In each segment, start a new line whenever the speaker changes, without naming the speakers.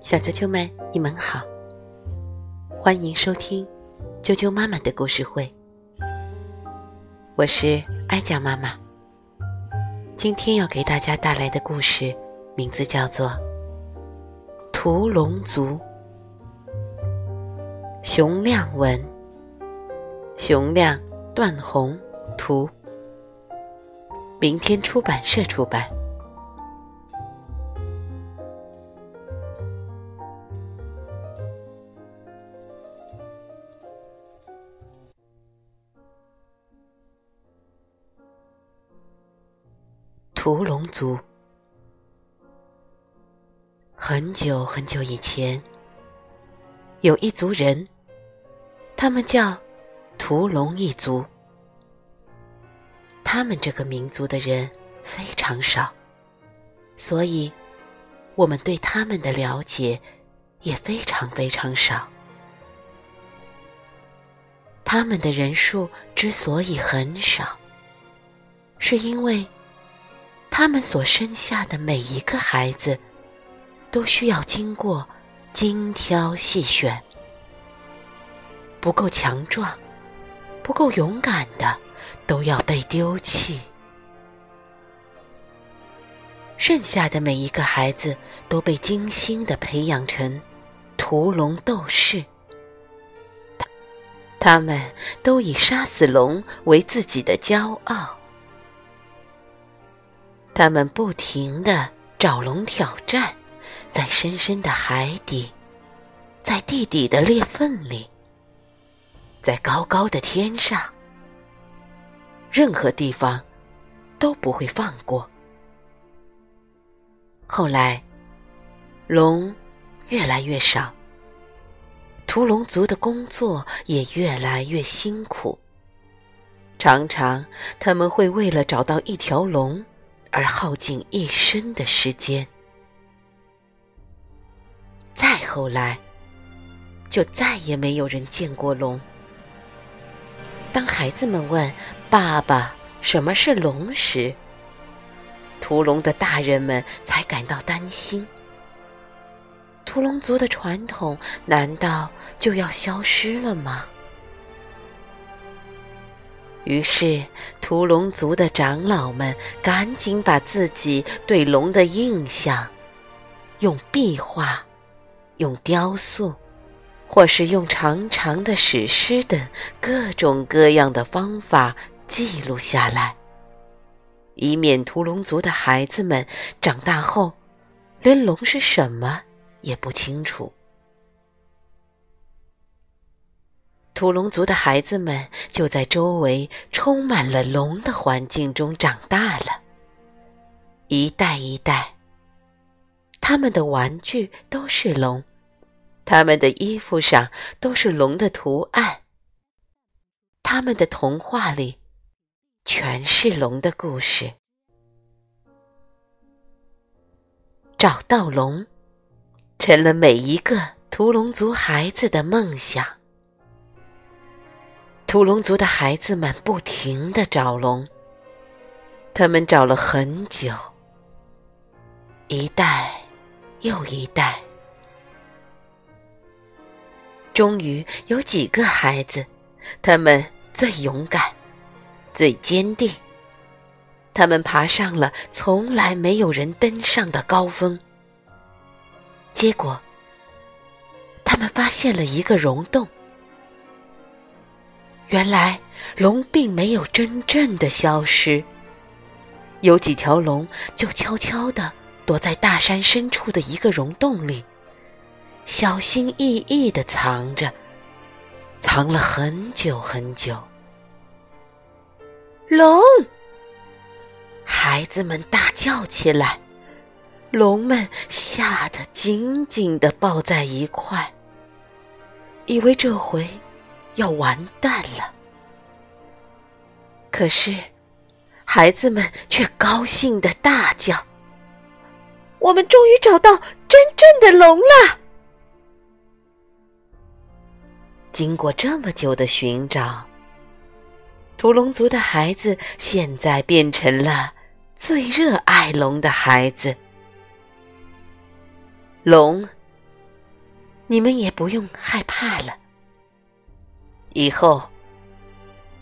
小啾啾们，你们好，欢迎收听啾啾妈妈的故事会。我是哀家妈妈，今天要给大家带来的故事名字叫做《屠龙族》。熊亮文，熊亮段宏图，明天出版社出版。屠龙族，很久很久以前，有一族人，他们叫屠龙一族。他们这个民族的人非常少，所以我们对他们的了解也非常非常少。他们的人数之所以很少，是因为。他们所生下的每一个孩子，都需要经过精挑细选。不够强壮、不够勇敢的，都要被丢弃。剩下的每一个孩子都被精心的培养成屠龙斗士。他们都以杀死龙为自己的骄傲。他们不停的找龙挑战，在深深的海底，在地底的裂缝里，在高高的天上，任何地方都不会放过。后来，龙越来越少，屠龙族的工作也越来越辛苦。常常，他们会为了找到一条龙。而耗尽一生的时间。再后来，就再也没有人见过龙。当孩子们问爸爸什么是龙时，屠龙的大人们才感到担心。屠龙族的传统难道就要消失了吗？于是，屠龙族的长老们赶紧把自己对龙的印象，用壁画、用雕塑，或是用长长的史诗等各种各样的方法记录下来，以免屠龙族的孩子们长大后，连龙是什么也不清楚。屠龙族的孩子们就在周围充满了龙的环境中长大了，一代一代，他们的玩具都是龙，他们的衣服上都是龙的图案，他们的童话里全是龙的故事。找到龙，成了每一个屠龙族孩子的梦想。土龙族的孩子们不停的找龙，他们找了很久，一代又一代，终于有几个孩子，他们最勇敢、最坚定，他们爬上了从来没有人登上的高峰，结果，他们发现了一个溶洞。原来龙并没有真正的消失，有几条龙就悄悄地躲在大山深处的一个溶洞里，小心翼翼地藏着，藏了很久很久。龙，孩子们大叫起来，龙们吓得紧紧地抱在一块，以为这回。要完蛋了！可是，孩子们却高兴的大叫：“我们终于找到真正的龙了！”经过这么久的寻找，屠龙族的孩子现在变成了最热爱龙的孩子。龙，你们也不用害怕了。以后，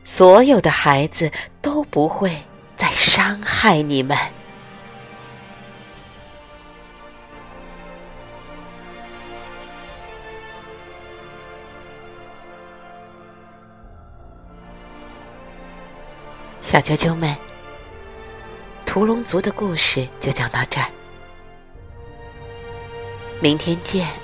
所有的孩子都不会再伤害你们。小啾啾们，屠龙族的故事就讲到这儿，明天见。